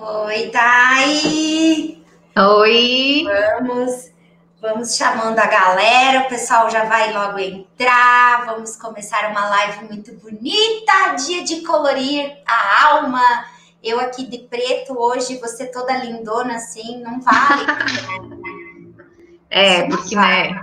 Oi, Dai! Oi! Vamos, vamos chamando a galera, o pessoal já vai logo entrar. Vamos começar uma live muito bonita, dia de colorir a alma. Eu aqui de preto hoje, você toda lindona assim, não vale. é, porque, né?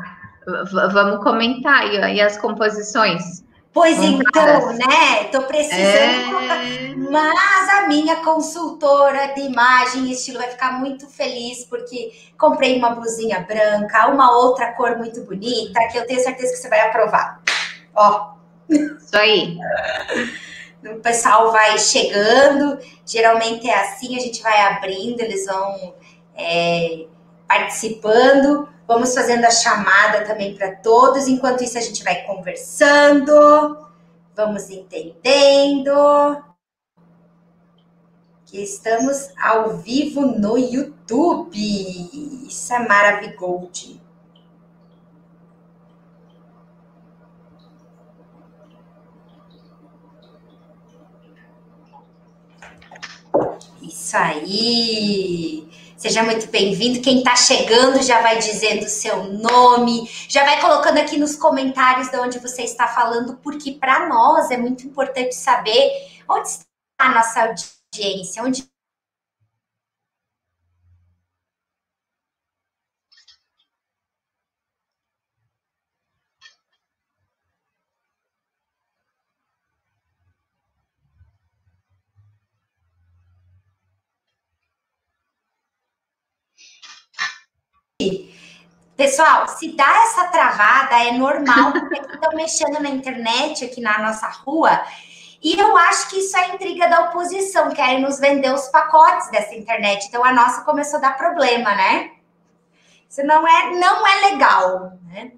Vamos comentar aí as composições. Pois então, né? Tô precisando é... Mas a minha consultora de imagem e estilo vai ficar muito feliz porque comprei uma blusinha branca, uma outra cor muito bonita, que eu tenho certeza que você vai aprovar. Ó. Isso aí. O pessoal vai chegando, geralmente é assim, a gente vai abrindo, eles vão é, participando. Vamos fazendo a chamada também para todos. Enquanto isso, a gente vai conversando, vamos entendendo. Que estamos ao vivo no YouTube. Isso é maravilhoso. Isso aí. Seja muito bem-vindo. Quem está chegando já vai dizendo o seu nome, já vai colocando aqui nos comentários de onde você está falando, porque para nós é muito importante saber onde está a nossa audiência, onde Pessoal, se dá essa travada, é normal, porque estão mexendo na internet aqui na nossa rua. E eu acho que isso é intriga da oposição, querem nos vender os pacotes dessa internet. Então a nossa começou a dar problema, né? Isso não é, não é legal, né?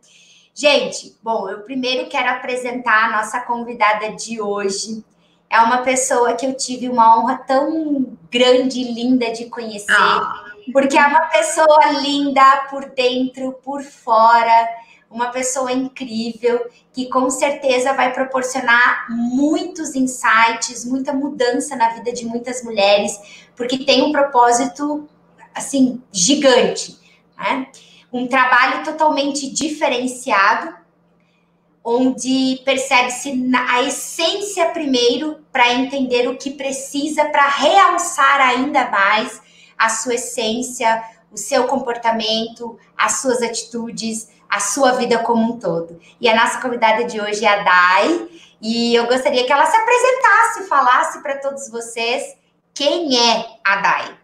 Gente, bom, eu primeiro quero apresentar a nossa convidada de hoje. É uma pessoa que eu tive uma honra tão grande e linda de conhecer. Ah porque é uma pessoa linda por dentro, por fora, uma pessoa incrível que com certeza vai proporcionar muitos insights, muita mudança na vida de muitas mulheres, porque tem um propósito assim gigante, né? Um trabalho totalmente diferenciado, onde percebe-se a essência primeiro para entender o que precisa para realçar ainda mais a sua essência, o seu comportamento, as suas atitudes, a sua vida como um todo. E a nossa convidada de hoje é a Dai, e eu gostaria que ela se apresentasse, falasse para todos vocês quem é a Dai.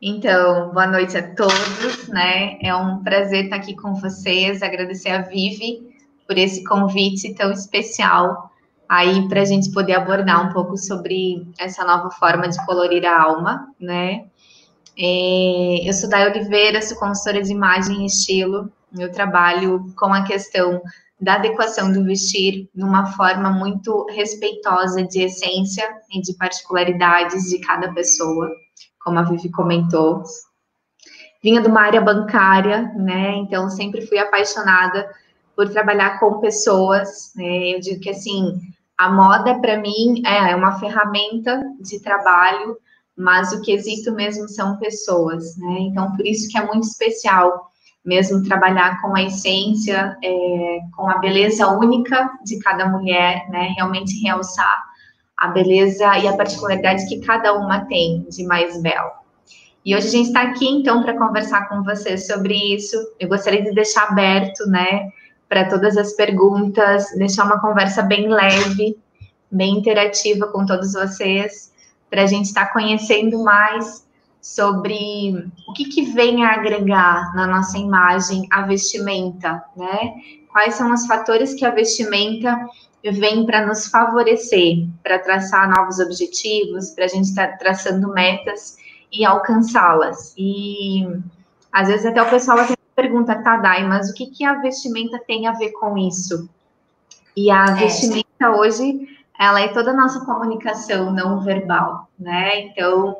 Então, boa noite a todos, né? É um prazer estar aqui com vocês, agradecer a Vivi por esse convite tão especial aí para a gente poder abordar um pouco sobre essa nova forma de colorir a alma, né? É, eu sou Day Oliveira, sou consultora de imagem e estilo. Eu trabalho com a questão da adequação do vestir numa forma muito respeitosa de essência e de particularidades de cada pessoa, como a Vivi comentou. Vinha de uma área bancária, né? Então sempre fui apaixonada por trabalhar com pessoas. Né? Eu digo que assim a moda, para mim, é, é uma ferramenta de trabalho, mas o quesito mesmo são pessoas, né? Então, por isso que é muito especial mesmo trabalhar com a essência, é, com a beleza única de cada mulher, né? Realmente realçar a beleza e a particularidade que cada uma tem de mais belo. E hoje a gente está aqui, então, para conversar com vocês sobre isso. Eu gostaria de deixar aberto, né? Para todas as perguntas, deixar uma conversa bem leve, bem interativa com todos vocês, para a gente estar tá conhecendo mais sobre o que, que vem a agregar na nossa imagem a vestimenta, né? Quais são os fatores que a vestimenta vem para nos favorecer, para traçar novos objetivos, para a gente estar tá traçando metas e alcançá-las. E às vezes até o pessoal pergunta, Tadai, mas o que, que a vestimenta tem a ver com isso? E a é. vestimenta hoje, ela é toda a nossa comunicação não verbal, né? Então,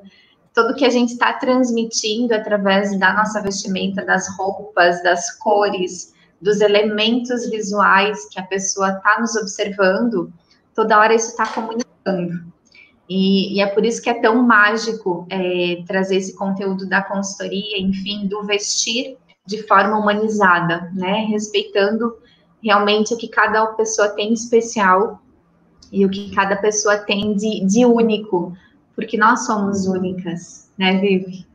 tudo que a gente está transmitindo através da nossa vestimenta, das roupas, das cores, dos elementos visuais que a pessoa está nos observando, toda hora isso está comunicando. E, e, é por isso que é tão mágico é, trazer esse conteúdo da consultoria, enfim, do vestir de forma humanizada, né? Respeitando realmente o que cada pessoa tem especial e o que cada pessoa tem de, de único, porque nós somos únicas, né, Vivi?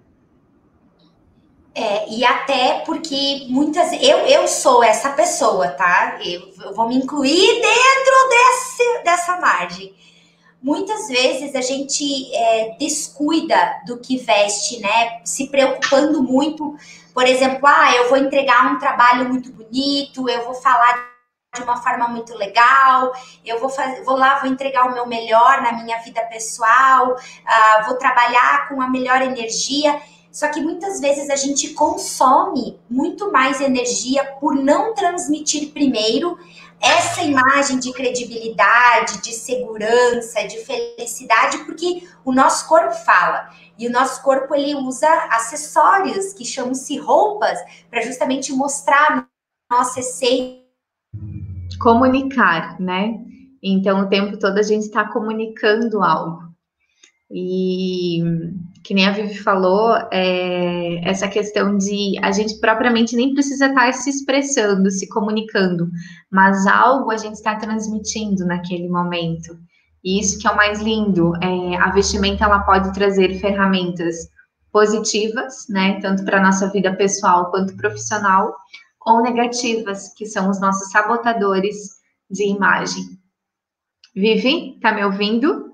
É, e até porque muitas. Eu, eu sou essa pessoa, tá? Eu, eu vou me incluir dentro desse, dessa margem muitas vezes a gente é, descuida do que veste, né? Se preocupando muito, por exemplo, ah, eu vou entregar um trabalho muito bonito, eu vou falar de uma forma muito legal, eu vou, fazer, vou lá, vou entregar o meu melhor na minha vida pessoal, uh, vou trabalhar com a melhor energia. Só que muitas vezes a gente consome muito mais energia por não transmitir primeiro essa imagem de credibilidade, de segurança, de felicidade, porque o nosso corpo fala. E o nosso corpo ele usa acessórios que chamam-se roupas para justamente mostrar a nossa essência. Comunicar, né? Então o tempo todo a gente está comunicando algo. E que nem a Vivi falou, é, essa questão de a gente propriamente nem precisa estar tá se expressando, se comunicando, mas algo a gente está transmitindo naquele momento. E isso que é o mais lindo. É, a vestimenta ela pode trazer ferramentas positivas, né, tanto para a nossa vida pessoal quanto profissional, ou negativas, que são os nossos sabotadores de imagem. Vivi, tá me ouvindo?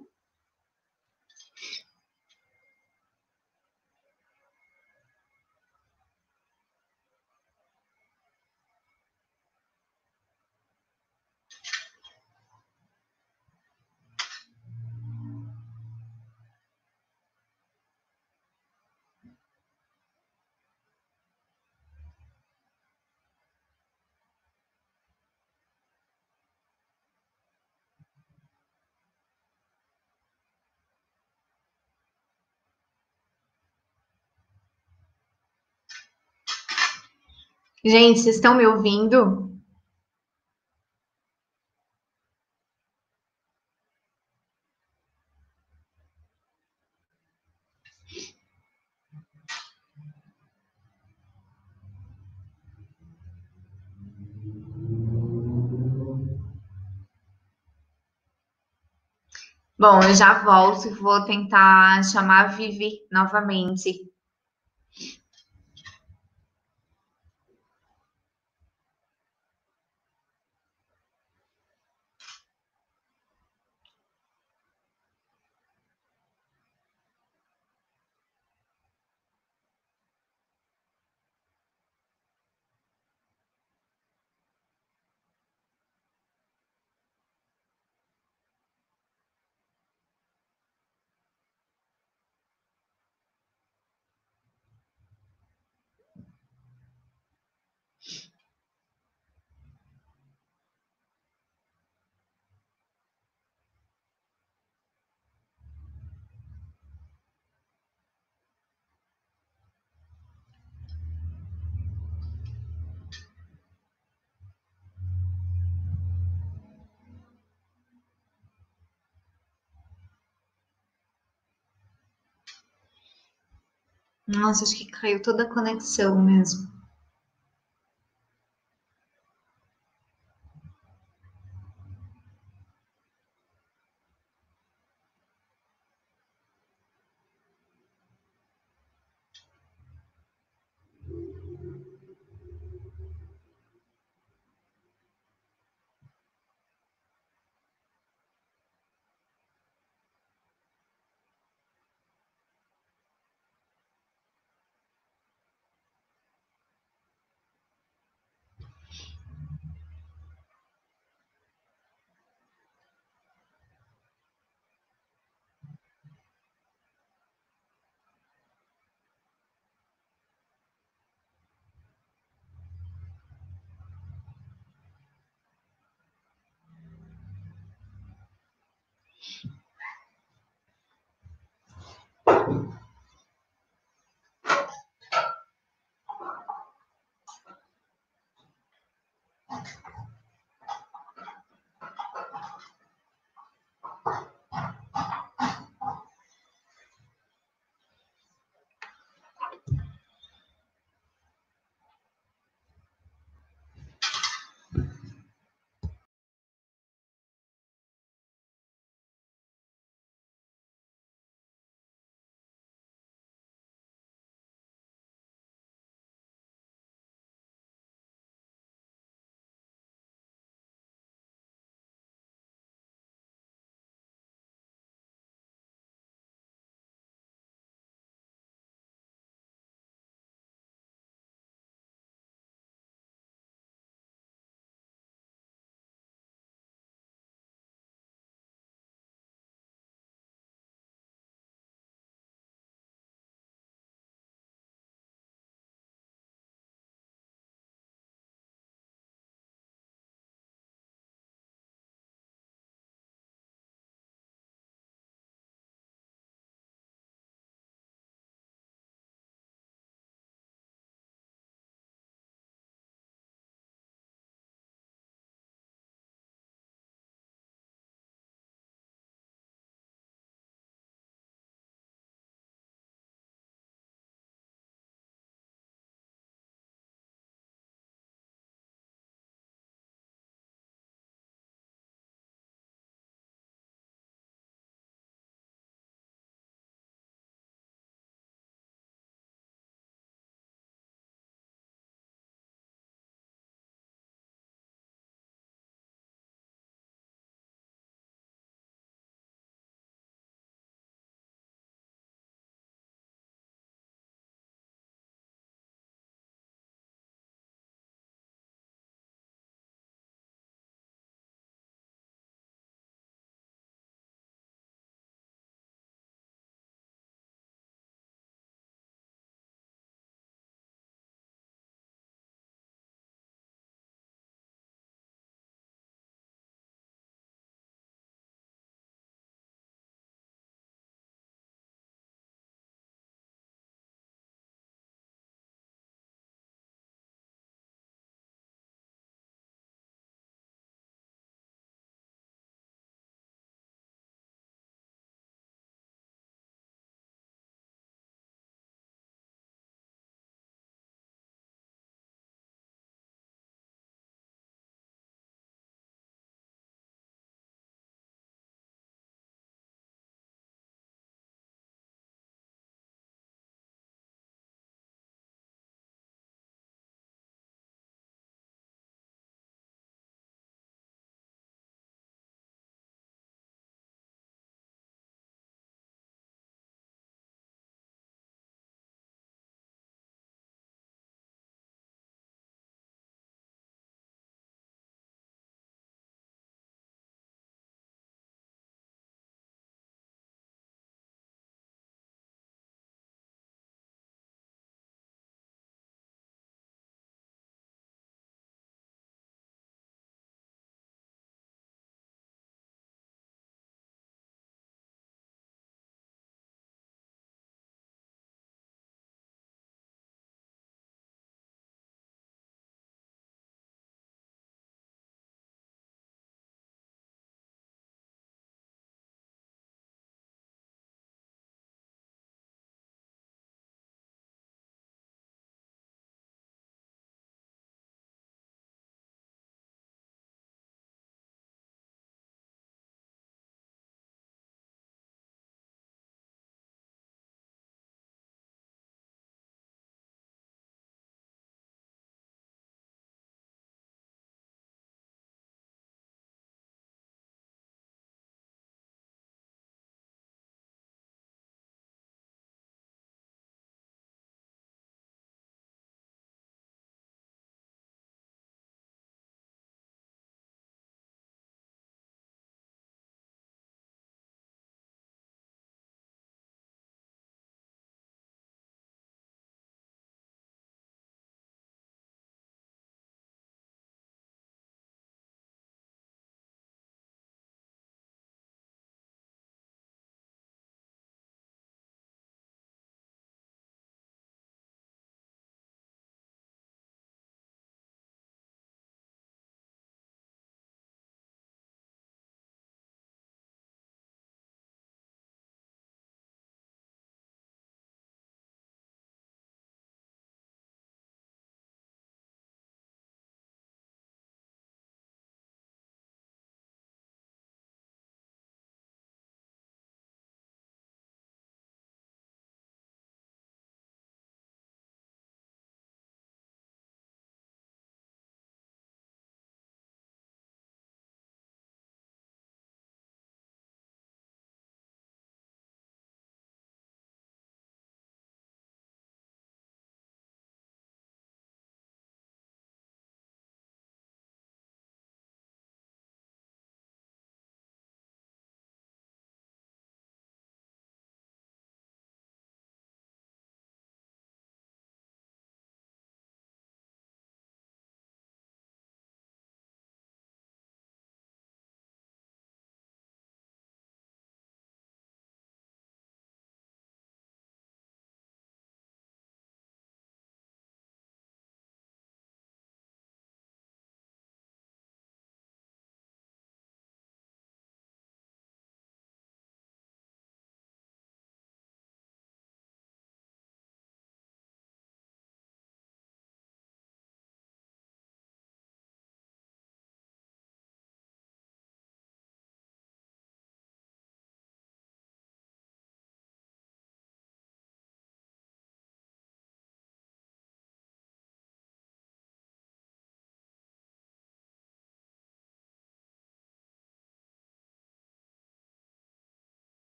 Gente, vocês estão me ouvindo? Bom, eu já volto e vou tentar chamar a Vivi novamente. Nossa, acho que caiu toda a conexão mesmo.